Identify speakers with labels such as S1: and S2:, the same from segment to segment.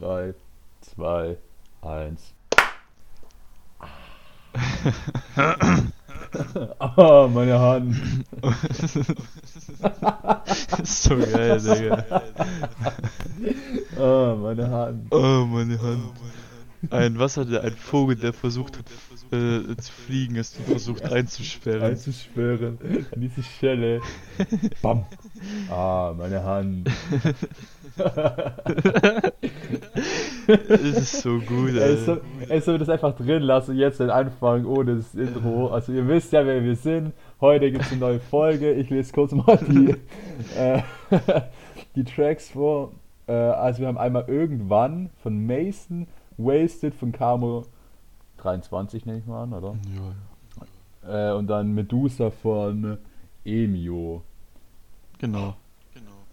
S1: 3, 2, 1. Ah, meine Hand.
S2: so geil, Digga.
S1: Ah, meine Hand.
S2: Oh, meine Hand. Ein, was hatte ein Vogel, der versucht hat äh, zu fliegen, ist und versucht einzusperren.
S1: Einzusperren. Diese Schelle. Bam. Ah, meine Hand.
S2: Das ist so gut,
S1: Ey, so,
S2: ey,
S1: sollen wir das einfach drin lassen, jetzt den Anfang ohne das Intro. Also ihr wisst ja, wer wir sind. Heute gibt es eine neue Folge. Ich lese kurz mal die, äh, die Tracks vor. Äh, also wir haben einmal irgendwann von Mason, Wasted von Camo 23 nehme ich mal an, oder?
S2: Ja,
S1: Äh, und dann Medusa von Emio.
S2: genau.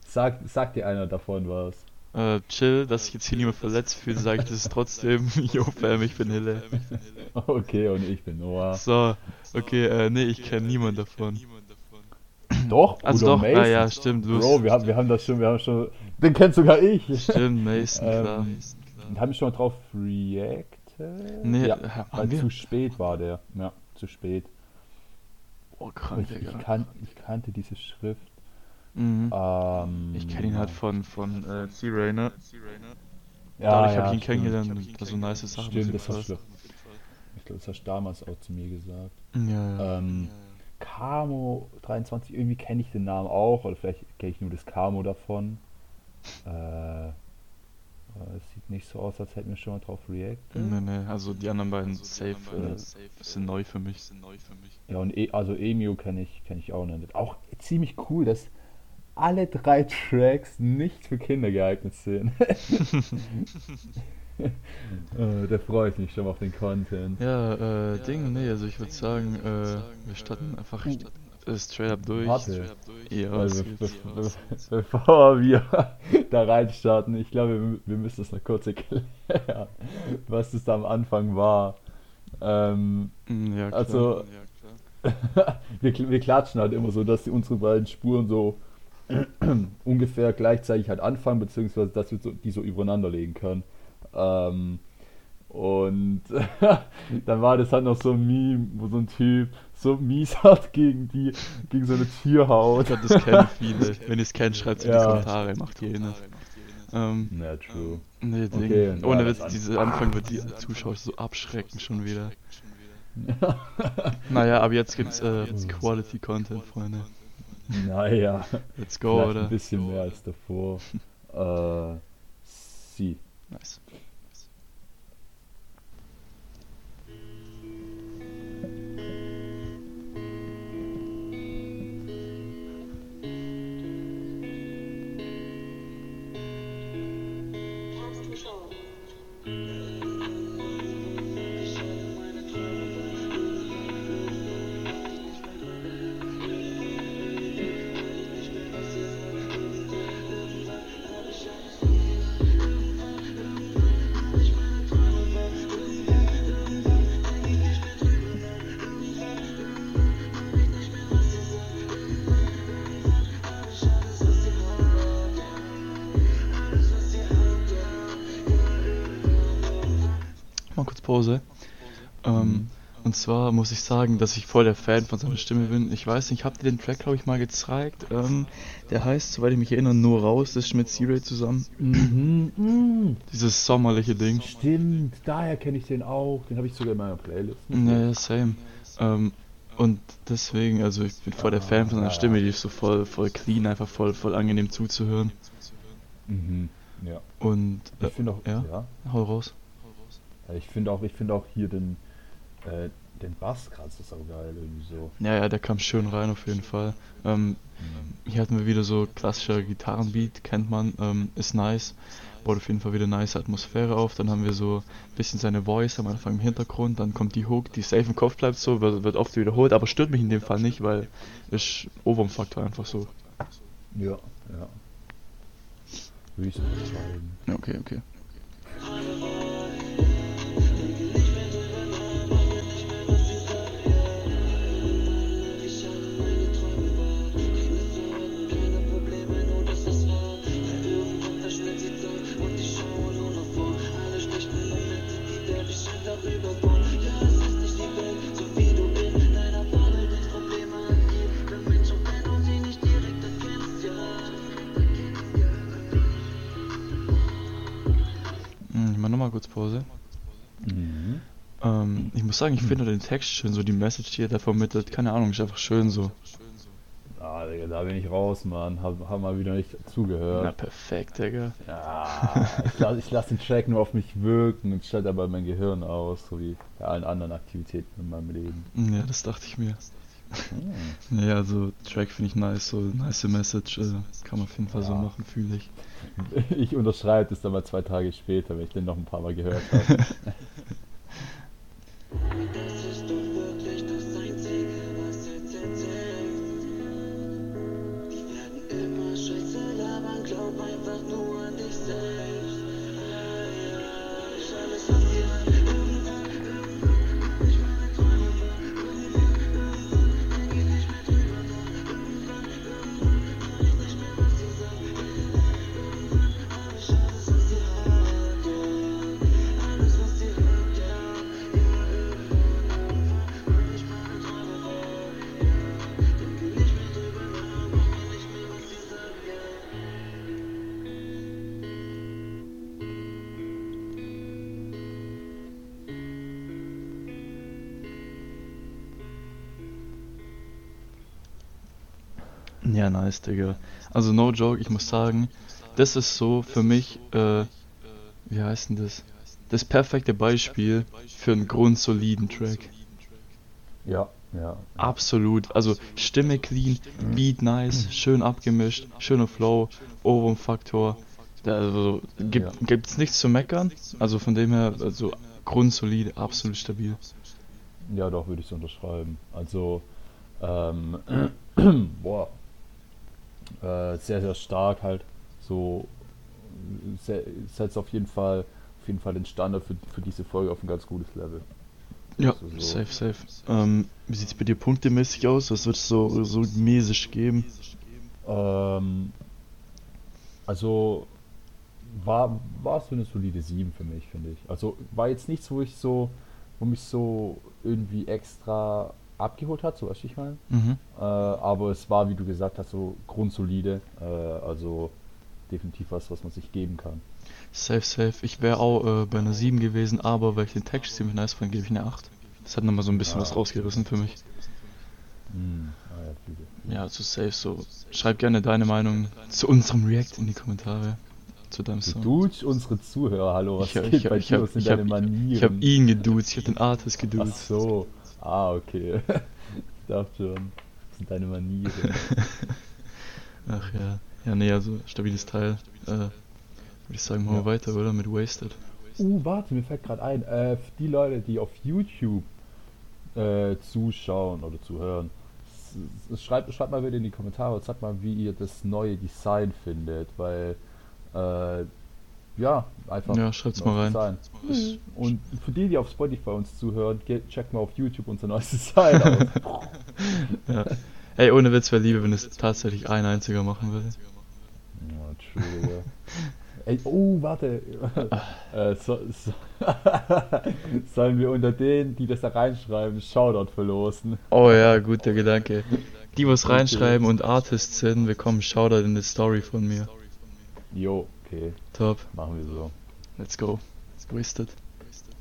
S1: Sagt, sagt dir einer davon was?
S2: Äh, chill, dass sich jetzt hier niemand verletzt fühlt, sage ich das trotzdem. Yo, Fam, ich bin Hille.
S1: Okay, und ich bin Noah.
S2: So, okay, äh, nee, ich kenne niemand davon.
S1: Doch,
S2: Also doch,
S1: Mason.
S2: ah ja, stimmt,
S1: Bro, wir haben, wir haben das schon, wir haben schon. Den kennt sogar ich.
S2: Stimmt, Mason, klar.
S1: Haben wir schon mal drauf reacted?
S2: Nee,
S1: ja, weil
S2: wir?
S1: zu spät war der. Ja, zu spät.
S2: Oh, krank,
S1: ich, ich, kan ich kannte diese Schrift.
S2: Mhm.
S1: Ähm,
S2: Ich kenne ihn halt von, von äh, C-Ray, ne?
S1: Ja,
S2: Dadurch
S1: ja,
S2: habe ich ihn kennengelernt und da so nice Sachen
S1: Stimmt, das hast du. Ich glaube, das hast du damals auch zu mir gesagt.
S2: Ja, ja.
S1: Ähm, Camo 23, irgendwie kenne ich den Namen auch, oder vielleicht kenne ich nur das Camo davon. Äh, es sieht nicht so aus, als hätten wir schon mal drauf reacted.
S2: Nee, nee, also die anderen beiden safe
S1: beiden
S2: äh, sind neu für mich.
S1: Ja, und e also Emio kenne ich, kenn ich auch nicht. Auch ziemlich cool, dass alle drei Tracks nicht für Kinder geeignet sind. äh, da freue ich mich schon auf den Content.
S2: Ja, äh, Ding, nee, also ich würde sagen, äh, wir starten einfach äh, straight up durch.
S1: Warte.
S2: Ja, was
S1: be be be bevor wir da reinstarten, ich glaube, wir, wir müssen das noch kurz erklären, was das da am Anfang war. Ähm,
S2: Mm, Ja, klar.
S1: also, wir, kl- wir klatschen halt immer so, dass unsere beiden Spuren so ungefähr gleichzeitig halt anfangen, beziehungsweise dass wir so, die so übereinander legen können. Ähm, und dann war das halt noch so ein Meme, wo so ein Typ so mies hat gegen die, gegen so eine Tür
S2: Ich das kennen viele. Wenn ihr es kennt, schreibt es in die. Kommentare, macht ihr eh nicht. Ähm,
S1: Na, true.
S2: nee, Ding.
S1: Okay,
S2: Ohne
S1: ja,
S2: Witz, dieser Anfang wird die Zuschauer so abschrecken schon wieder. Naja, aber jetzt gibt's äh, Quality Content, Freunde.
S1: Naja,
S2: Let's go,
S1: vielleicht
S2: oder?
S1: ein bisschen mehr als davor. Äh, sie.
S2: Nice. Pause. Ähm, und zwar muss ich sagen, dass ich voll der Fan von seiner Stimme bin. Ich weiß nicht, habt ihr den Track, glaube ich, mal gezeigt? Ähm, der heißt, soweit ich mich erinnere, nur raus, das ist mit C-Ray zusammen.
S1: Mhm, mhm.
S2: Dieses sommerliche Ding.
S1: Stimmt, daher kenne ich den auch. Den habe ich sogar in meiner Playlist.
S2: Naja, same. Ähm, und deswegen, also ich bin voll der Fan von seiner Stimme, die ist so voll, voll clean, einfach voll, voll angenehm zuzuhören.
S1: Mhm. Ja.
S2: Und äh,
S1: Ich finde auch,
S2: ja?
S1: ja.
S2: hau raus.
S1: Ich finde auch, ich finde auch hier den, äh, den Bass gerade ist auch geil irgendwie so.
S2: Ja, ja, der kam schön rein auf jeden Fall. Ähm, hier hatten wir wieder so klassischer Gitarrenbeat, kennt man, ähm, ist nice. Baut auf jeden Fall wieder nice Atmosphäre auf. Dann haben wir so ein bisschen seine Voice am Anfang im Hintergrund. Dann kommt die Hook, die safe im Kopf bleibt so, wird, wird oft wiederholt, aber stört mich in dem Fall nicht, weil ist Ohrwurmfaktor einfach so.
S1: Ja, ja. Würde ich so.
S2: Ja, okay, okay. mal muss sagen, ich finde den Text schön, so die Message, die er da vermittelt, keine Ahnung, ist einfach schön so.
S1: Ah, Digga, da bin ich raus, Mann. Hab, hab mal wieder nicht zugehört.
S2: Na perfekt, Digga.
S1: Ja, ich lasse lass den Track nur auf mich wirken und schalte aber mein Gehirn aus, so wie bei allen anderen Aktivitäten in meinem Leben.
S2: Ja, das dachte ich mir.
S1: Hm.
S2: Ja, also Track finde ich nice, so nice Message, äh, kann man auf jeden Fall so
S1: Ja.
S2: machen, fühle ich.
S1: Ich unterschreibe das dann mal zwei Tage später, wenn ich den noch ein paar Mal gehört habe.
S3: glaub einfach nur an Ja,
S2: nice, Digga. Also no joke, ich muss sagen, das ist so für mich, äh, wie heißt denn das? Das perfekte Beispiel für einen grundsoliden Track.
S1: ja, ja.
S2: Absolut. Also Stimme clean, Beat nice, schön abgemischt, schöner Flow, Ohrwurm-Faktor. Also gibt,
S1: Ja.
S2: gibt's nichts zu meckern. Also von dem her, also grundsolide, absolut stabil.
S1: Ja, doch, würde ich so unterschreiben. Also, ähm, boah, äh, sehr, sehr stark halt. So, setzt auf jeden Fall, auf jeden Fall den Standard für, für diese Folge auf ein ganz gutes Level.
S2: Ja,
S1: Also so.
S2: safe, safe. Ähm, wie sieht's bei dir punktemäßig aus? Was würdest du so, so mäßig geben?
S1: Ähm, also, war, war so eine solide 7 für mich, finde ich. Also, war jetzt nichts, wo ich so, wo mich so irgendwie extra abgeholt hat, so was ich meine.
S2: Mhm.
S1: Äh, aber es war, wie du gesagt hast, so grundsolide. Äh, also definitiv was, was man sich geben kann.
S2: Safe, safe. Ich wäre auch äh, bei einer 7 gewesen, aber weil ich den Text ziemlich nice fand, gebe ich eine 8. Das hat nochmal so ein bisschen
S1: Ah,
S2: was rausgerissen für mich.
S1: Hm, ah, ja, viele.
S2: Ja, zu safe so. Schreib gerne deine Meinung zu unserem React in die Kommentare. Zu deinem Song.
S1: duzt unsere Zuhörer, hallo, was
S2: Ich
S1: geht
S2: ich
S1: bei
S2: ich
S1: dir? Was sind
S2: ich hab-
S1: deine Manieren?
S2: Ich habe ihn geduzt, ich habe den Artist
S1: Ach
S2: geduzt.
S1: so, ah, okay. ich dachte schon, was sind deine Manieren?
S2: Ach ja. Ja, nee, also stabiles Teil. Äh, Würde ich sagen, machen wir
S1: Ja.
S2: weiter, oder? Mit Wasted.
S1: Uh, warte, mir fällt gerade ein, äh, die Leute, die auf YouTube äh, zuschauen oder zuhören, schreibt, schreibt mal bitte in die Kommentare, sagt mal, wie ihr das neue Design findet, weil, äh, ja, einfach
S2: Ja, schreibt's mal rein.
S1: Design.
S2: Ist-
S1: Und für die, die auf Spotify uns zuhören, geht, checkt mal auf YouTube unser neues Design aus.
S2: Ja. Ey, ohne Witz wäre Liebe, wenn es tatsächlich ein einziger machen würde.
S1: Entschuldige. Ey, oh, warte. äh, so, so Sollen wir unter denen, die das da reinschreiben, Shoutout verlosen?
S2: Oh ja, guter Gedanke. Die, was
S1: Okay.
S2: reinschreiben und Artists sind, bekommen Shoutout in der Story von mir.
S1: Jo, okay,
S2: Top.
S1: machen wir so.
S2: Let's go. Wasted.
S3: Guck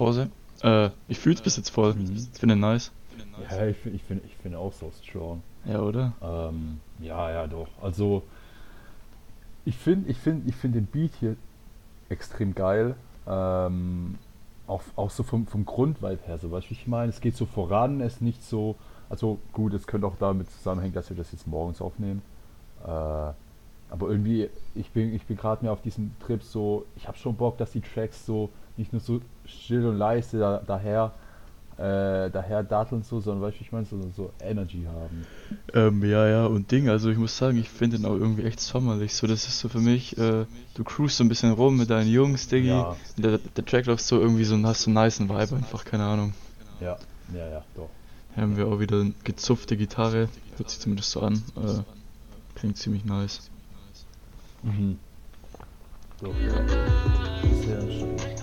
S2: Pause. Äh, ich fühl's bis jetzt voll.
S1: Mhm.
S2: Ich finde nice.
S1: Ja, ich finde ich find, ich find auch so strong.
S2: Ja, oder?
S1: Ähm, ja, ja, doch. Also, ich finde ich find, ich find den Beat hier extrem geil. Ähm, auch, auch so vom, vom Grundvibe her, so weißt du, wie ich meine? Es geht so voran, es ist nicht so. Also, gut, es könnte auch damit zusammenhängen, dass wir das jetzt morgens aufnehmen. Äh, aber irgendwie, ich bin, ich bin gerade mehr auf diesem Trip so, ich habe schon Bock, dass die Tracks so nicht nur so still und leise da, daher äh, daher datteln so, sondern weißt du, ich meine, so, so Energy haben.
S2: Ähm, ja, ja, und Ding, also ich muss sagen, ich finde den auch irgendwie echt sommerlich. So, das ist so für mich, äh, du cruist so ein bisschen rum mit deinen Jungs, Diggi.
S1: Ja.
S2: Der, der Track läuft so irgendwie so, hast so einen niceen Vibe einfach, keine Ahnung.
S1: Ja, ja, ja, doch.
S2: Hier haben wir auch wieder eine gezupfte Gitarre, hört sich zumindest so an. Äh, klingt ziemlich nice.
S1: Mhm. Ja. Sehr schön.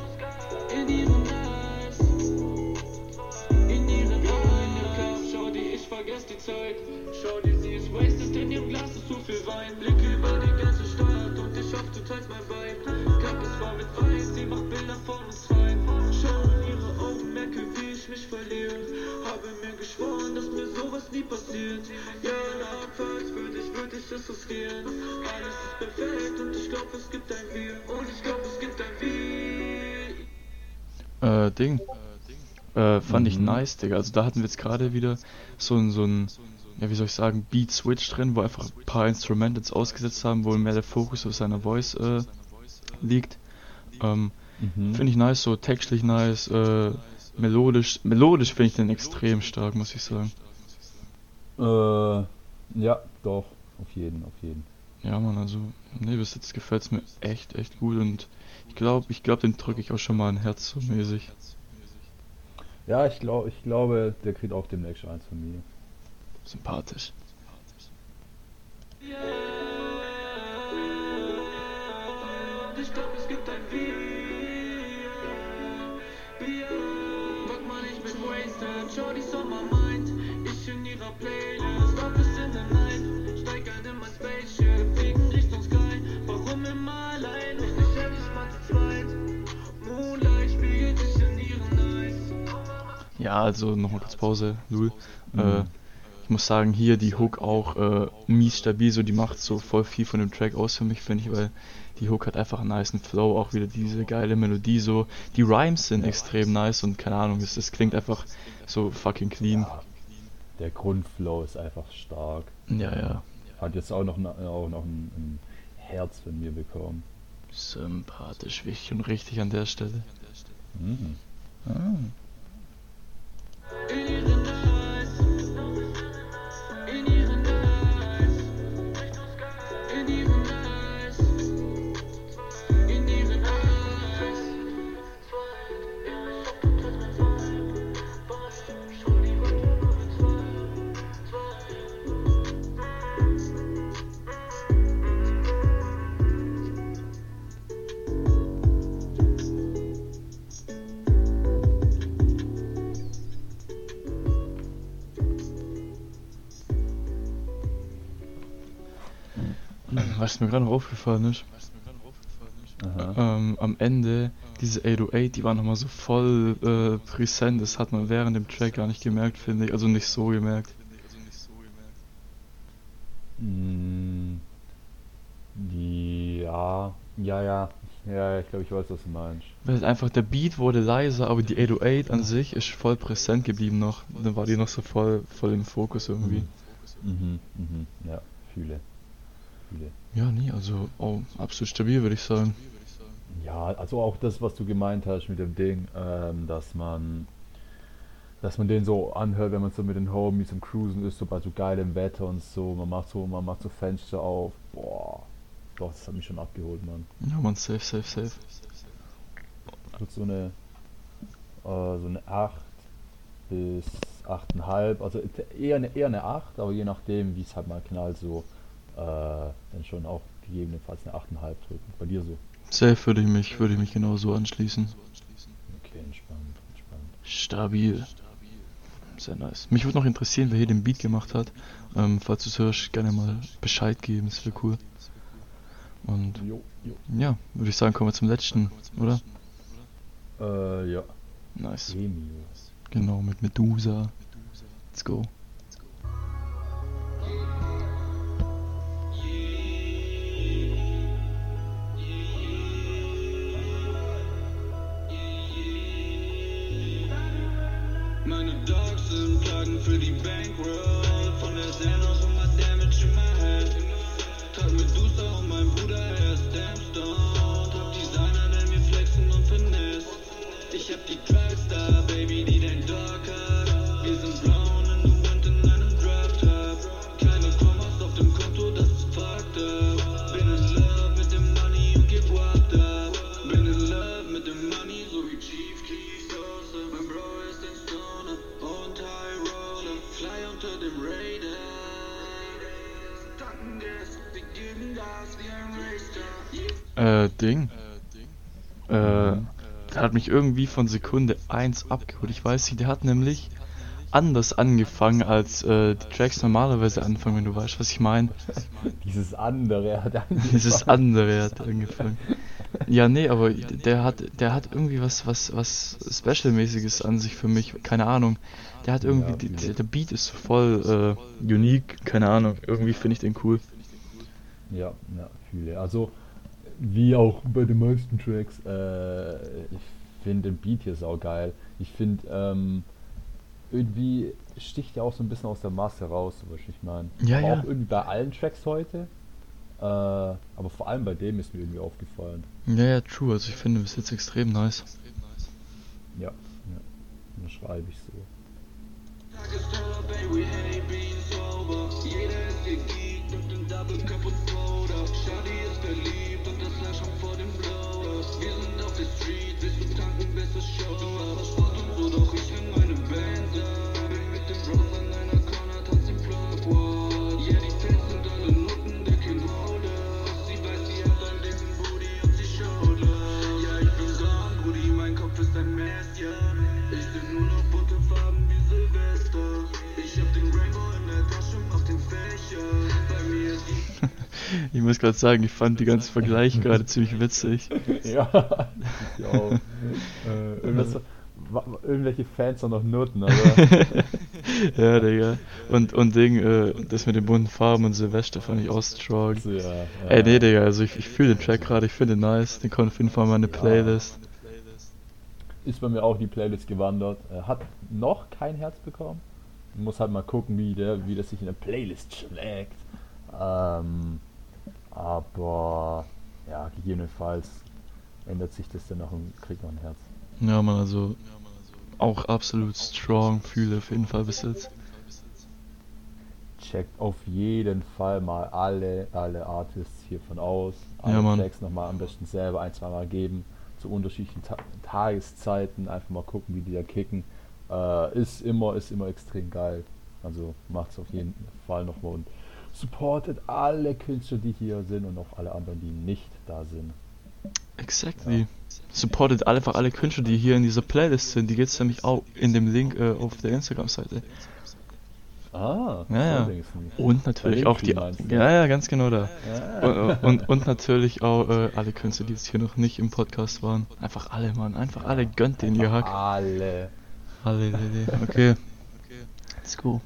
S3: Schau die, ich vergess die Zeit. Schau die, sie ist wasted, in ihrem Glas ist zu viel Wein. Blick über die ganze Stadt und ich hoffe, du teilst mein Vibe. Cup ist voll mit Weiß, sie macht Bilder von uns rein. Schau in ihre Augen, merke, wie ich mich verliere. Habe mir geschworen, dass mir sowas nie passiert. Ja,
S2: Äh, Ding. Äh, fand ich
S1: Mhm.
S2: nice, Digga. Also da hatten wir jetzt gerade wieder so ein, so ein, ja, wie soll ich sagen, Beat-Switch drin, wo einfach ein paar Instrumentals ausgesetzt haben, wo mehr der Fokus auf seiner Voice äh, liegt. Ähm,
S1: Mhm.
S2: finde ich nice, so textlich nice, äh, melodisch. Melodisch finde ich den extrem stark, muss ich sagen.
S1: Äh, ja, doch, auf jeden, auf jeden.
S2: Ja, man, also, nee, bis jetzt gefällt es mir echt, echt gut und ich glaube, ich glaube, den drücke ich auch schon mal ein Herz so mäßig.
S1: Ja, ich glaube, ich glaube, der kriegt auch demnächst eins von mir.
S2: Sympathisch.
S3: Ich glaub, es gibt ein Wir. Wir. Guck mal, ich bin wasted. Shorty's on my
S2: Ja, also nochmal kurz Pause, Lul. Äh,
S1: Mhm.
S2: ich muss sagen, hier die Hook auch äh, mies stabil, so die macht so voll viel von dem Track aus für mich, finde ich, weil die Hook hat einfach einen niceen Flow, auch wieder diese geile Melodie so. Die Rhymes sind extrem nice und keine Ahnung, es, es klingt einfach so fucking clean.
S1: Ja, der Grundflow ist einfach stark.
S2: Ja, ja.
S1: Hat jetzt auch noch, auch noch ein, ein Herz von mir bekommen.
S2: Sympathisch, wichtig und richtig an der Stelle.
S1: Mhm.
S2: Ah.
S3: In ihren
S2: Was mir gerade noch aufgefallen ist, ähm, am Ende, diese 808, die war nochmal so voll äh, präsent, das hat man während dem Track gar nicht gemerkt, finde ich, also nicht so gemerkt.
S1: Mm, Ja, ja, ja. Ja, ich glaube, ich weiß, was du meinst.
S2: Weil einfach der Beat wurde leiser, aber die 808 an sich ist voll präsent geblieben noch. Dann war die noch so voll, voll im Fokus irgendwie.
S1: Mhm, mhm, ja, fühle. Fühle.
S2: Ja, nee, also oh, absolut stabil, würde ich sagen.
S1: Ja, also auch das, was du gemeint hast mit dem Ding, ähm, dass man, dass man den so anhört, wenn man so mit den Homies im Cruisen ist, so bei so geilem Wetter und so, man macht so, man macht so Fenster auf, boah, doch, das hat mich schon abgeholt, Mann.
S2: Ja, man, safe, safe, safe.
S1: Wird so eine, äh, so eine 8 bis 8,5, also eher eine, eher eine 8, aber je nachdem, wie es halt mal knallt, so, äh, dann schon auch gegebenenfalls eine 8,5 drücken. Bei dir so.
S2: Safe würde ich mich, würde ich mich genau so anschließen.
S1: Okay, entspannt, entspannt.
S2: Stabil. Sehr nice. Mich würde noch interessieren, wer hier den Beat gemacht hat. Ähm, falls du es hörst, gerne mal Bescheid geben, das wäre cool. Und
S1: Jo, jo.
S2: ja, würde ich sagen, kommen wir zum letzten, oder?
S1: Äh, ja.
S2: Nice. Genau, mit Medusa. Let's go. Mich irgendwie von Sekunde 1 abgeholt. Ich weiß nicht, der hat nämlich anders angefangen, als äh, die Tracks normalerweise anfangen, wenn du weißt, was ich meine.
S1: Dieses andere hat angefangen.
S2: Dieses andere hat angefangen. Ja, nee, aber der hat, der hat irgendwie was, was, was Special-mäßiges an sich für mich. Keine Ahnung. Der hat irgendwie,
S1: Ja,
S2: die, der Beat ist voll äh, unique. Keine Ahnung. Irgendwie finde ich den cool.
S1: Ja, ja, fühle. Also, wie auch bei den meisten Tracks, äh, ich finde den Beat hier saugeil. Ich finde, ähm, irgendwie sticht er auch so ein bisschen aus der Masse raus, was ich meine.
S2: Ja, ja.
S1: Auch irgendwie bei allen Tracks heute. Äh, aber vor allem bei dem ist mir irgendwie aufgefallen.
S2: Ja, ja, true. Also ich finde bis jetzt extrem nice.
S1: Ja, ja. Das schreibe ich so.
S3: Ist gegeekt und ein Double Cup und Ich
S2: muss gerade sagen, ich fand die ganzen Vergleiche gerade ziemlich witzig.
S1: Ja, ich auch. äh, irgendwas, wa- wa- irgendwelche Fans sind noch Nutten, aber.
S2: ja, Digga. Und, und Ding, äh, das mit den bunten Farben und Silvester fand ich auch strong.
S1: ja, ja.
S2: Ey, nee, Digga, also ich, ich fühle den Track gerade, ich finde den nice. Den kommt auf jeden Fall in meine Playlist.
S1: ist bei mir auch die Playlist gewandert. Er hat noch kein Herz bekommen. Muss halt mal gucken, wie der, wie das sich in der Playlist schlägt. Ähm, aber ja, gegebenenfalls ändert sich das dann noch und kriegt noch ein Herz.
S2: Ja, man, also auch absolut strong, fühle auf jeden Fall bis jetzt.
S1: Checkt auf jeden Fall mal alle, alle Artists hiervon aus. Alle
S2: Ja, Mann.
S1: Tracks nochmal am besten selber ein, zwei Mal geben. Zu unterschiedlichen Ta Tageszeiten. Einfach mal gucken, wie die da kicken. Äh, ist immer, ist immer extrem geil. Also macht es auf jeden Fall nochmal und supportet alle Künstler, die hier sind und auch alle anderen, die nicht da sind.
S2: Exactly. Supportet einfach alle Künstler, die hier in dieser Playlist sind. Die geht's nämlich auch in dem Link äh, auf der Instagram-Seite.
S1: Ah,
S2: Ja, ja. Und natürlich auch die. Ja, ja, ganz genau da.
S1: Ja.
S2: Und, und, und natürlich auch äh, alle Künstler, die jetzt hier noch nicht im Podcast waren. Einfach alle, Mann. Einfach alle gönnt den ihr Hack.
S1: Alle.
S2: Alle, alle. Okay. Let's go.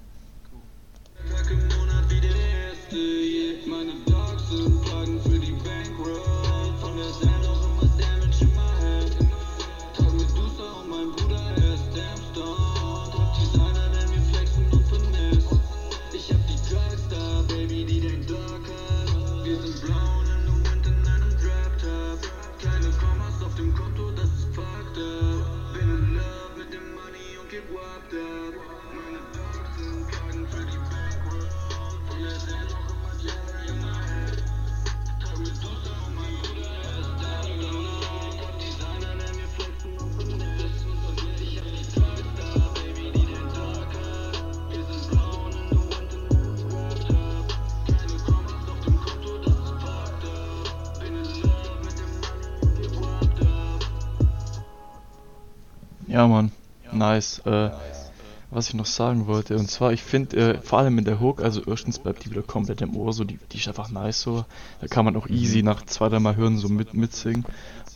S2: Ja, Mann. Nice. Äh, was ich noch sagen wollte, und zwar, ich finde, äh, vor allem in der Hook, also erstens bleibt die wieder komplett im Ohr, so, die, die ist einfach nice so. Da kann man auch easy nach zwei, drei Mal hören, so mit, mitsingen.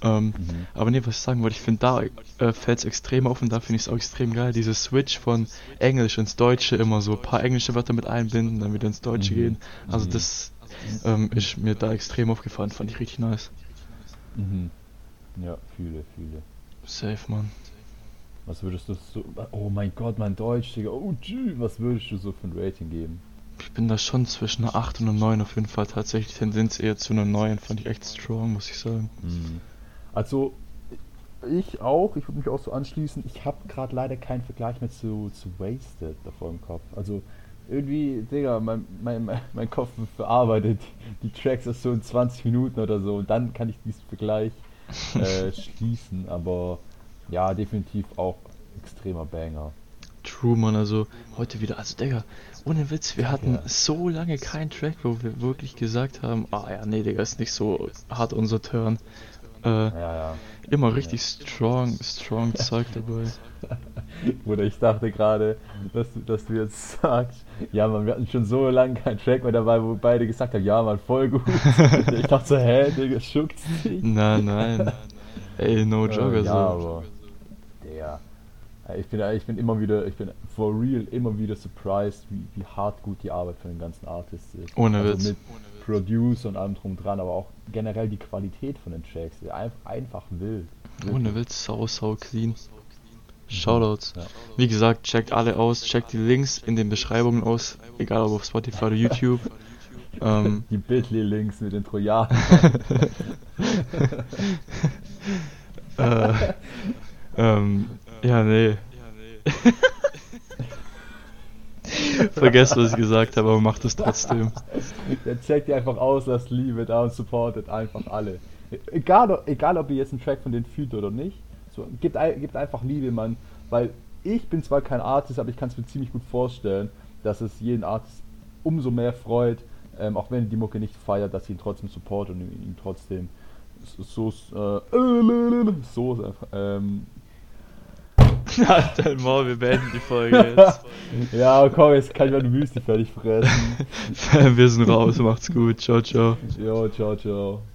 S2: Ähm, Aber nee, was ich sagen wollte, ich finde, da äh, fällt es extrem auf und da finde ich es auch extrem geil, diese Switch von Englisch ins Deutsche immer so, ein paar englische Wörter mit einbinden, dann wieder ins Deutsche
S1: Mhm.
S2: gehen. Also
S1: Mhm.
S2: das ähm, ist mir da extrem aufgefallen, fand ich richtig nice.
S1: Mhm. Ja, fühle, fühle.
S2: Safe, Mann.
S1: Was würdest du so. Oh mein Gott, mein Deutsch, Digga. Oh, tschü, was würdest du so für ein Rating geben?
S2: Ich bin da schon zwischen einer 8 und einer 9 auf jeden Fall. Tatsächlich Tendenz eher zu einer 9, fand ich echt strong, muss ich sagen.
S1: Also, ich auch, ich würde mich auch so anschließen. Ich habe gerade leider keinen Vergleich mehr zu, zu Wasted davor im Kopf. Also, irgendwie, Digga, mein, mein, mein- mein Kopf verarbeitet die Tracks erst so in 20 Minuten oder so und dann kann ich diesen Vergleich äh, schließen. Aber ja, definitiv auch extremer Banger.
S2: true, man. Also heute wieder, also Digga, ohne Witz, wir hatten
S1: Ja.
S2: so lange keinen Track, wo wir wirklich gesagt haben, ah ja, nee, Digga, ist nicht so hart unser Turn. Äh,
S1: Ja, ja.
S2: immer richtig strong, strong Zeug dabei.
S1: Oder ich dachte gerade, dass, du- dass du jetzt sagst, ja man, wir hatten schon so lange keinen Track mehr dabei, wo beide gesagt haben, ja man, voll gut. ich dachte so, hä, Digga, schuckt's dich?
S2: Nein, nein. Ey, no
S1: Äh,
S2: also.
S1: ja, aber, der, äh, ich bin, ich bin immer wieder, ich bin for real immer wieder surprised, wie, wie hart gut die Arbeit von den ganzen Artists ist.
S2: Ohne
S1: also
S2: Witz.
S1: Mit Produce und allem drum dran, aber auch generell die Qualität von den Tracks, einfach, einfach wild.
S2: Ohne Witz, sau, sau clean. Shoutouts.
S1: Ja.
S2: Wie gesagt, checkt alle aus, checkt die Links in den Beschreibungen aus, egal ob auf Spotify oder YouTube. ähm,
S1: Die Bitly-Links mit den Trojanern.
S2: äh, ähm, ja, nee. Vergesst, was ich gesagt habe, aber macht es trotzdem.
S1: Der checkt die einfach aus, lasst Liebe da und supportet einfach alle. Egal, egal ob ihr jetzt einen Track von denen fühlt oder nicht, so, gibt, ein- gibt einfach Liebe, Mann. Weil ich bin zwar kein Artist, aber ich kann es mir ziemlich gut vorstellen, dass es jeden Artist umso mehr freut, ähm, auch wenn die Mucke nicht feiert, dass sie ihn trotzdem supportet und ihn, ihn trotzdem so, so, äh, so ähm,
S2: Halt dein Maul, wir beenden die Folge jetzt.
S1: ja, komm, jetzt kann ich meine Wüste fertig fressen.
S2: wir sind raus, macht's gut, ciao, ciao.
S1: Jo, ciao, ciao.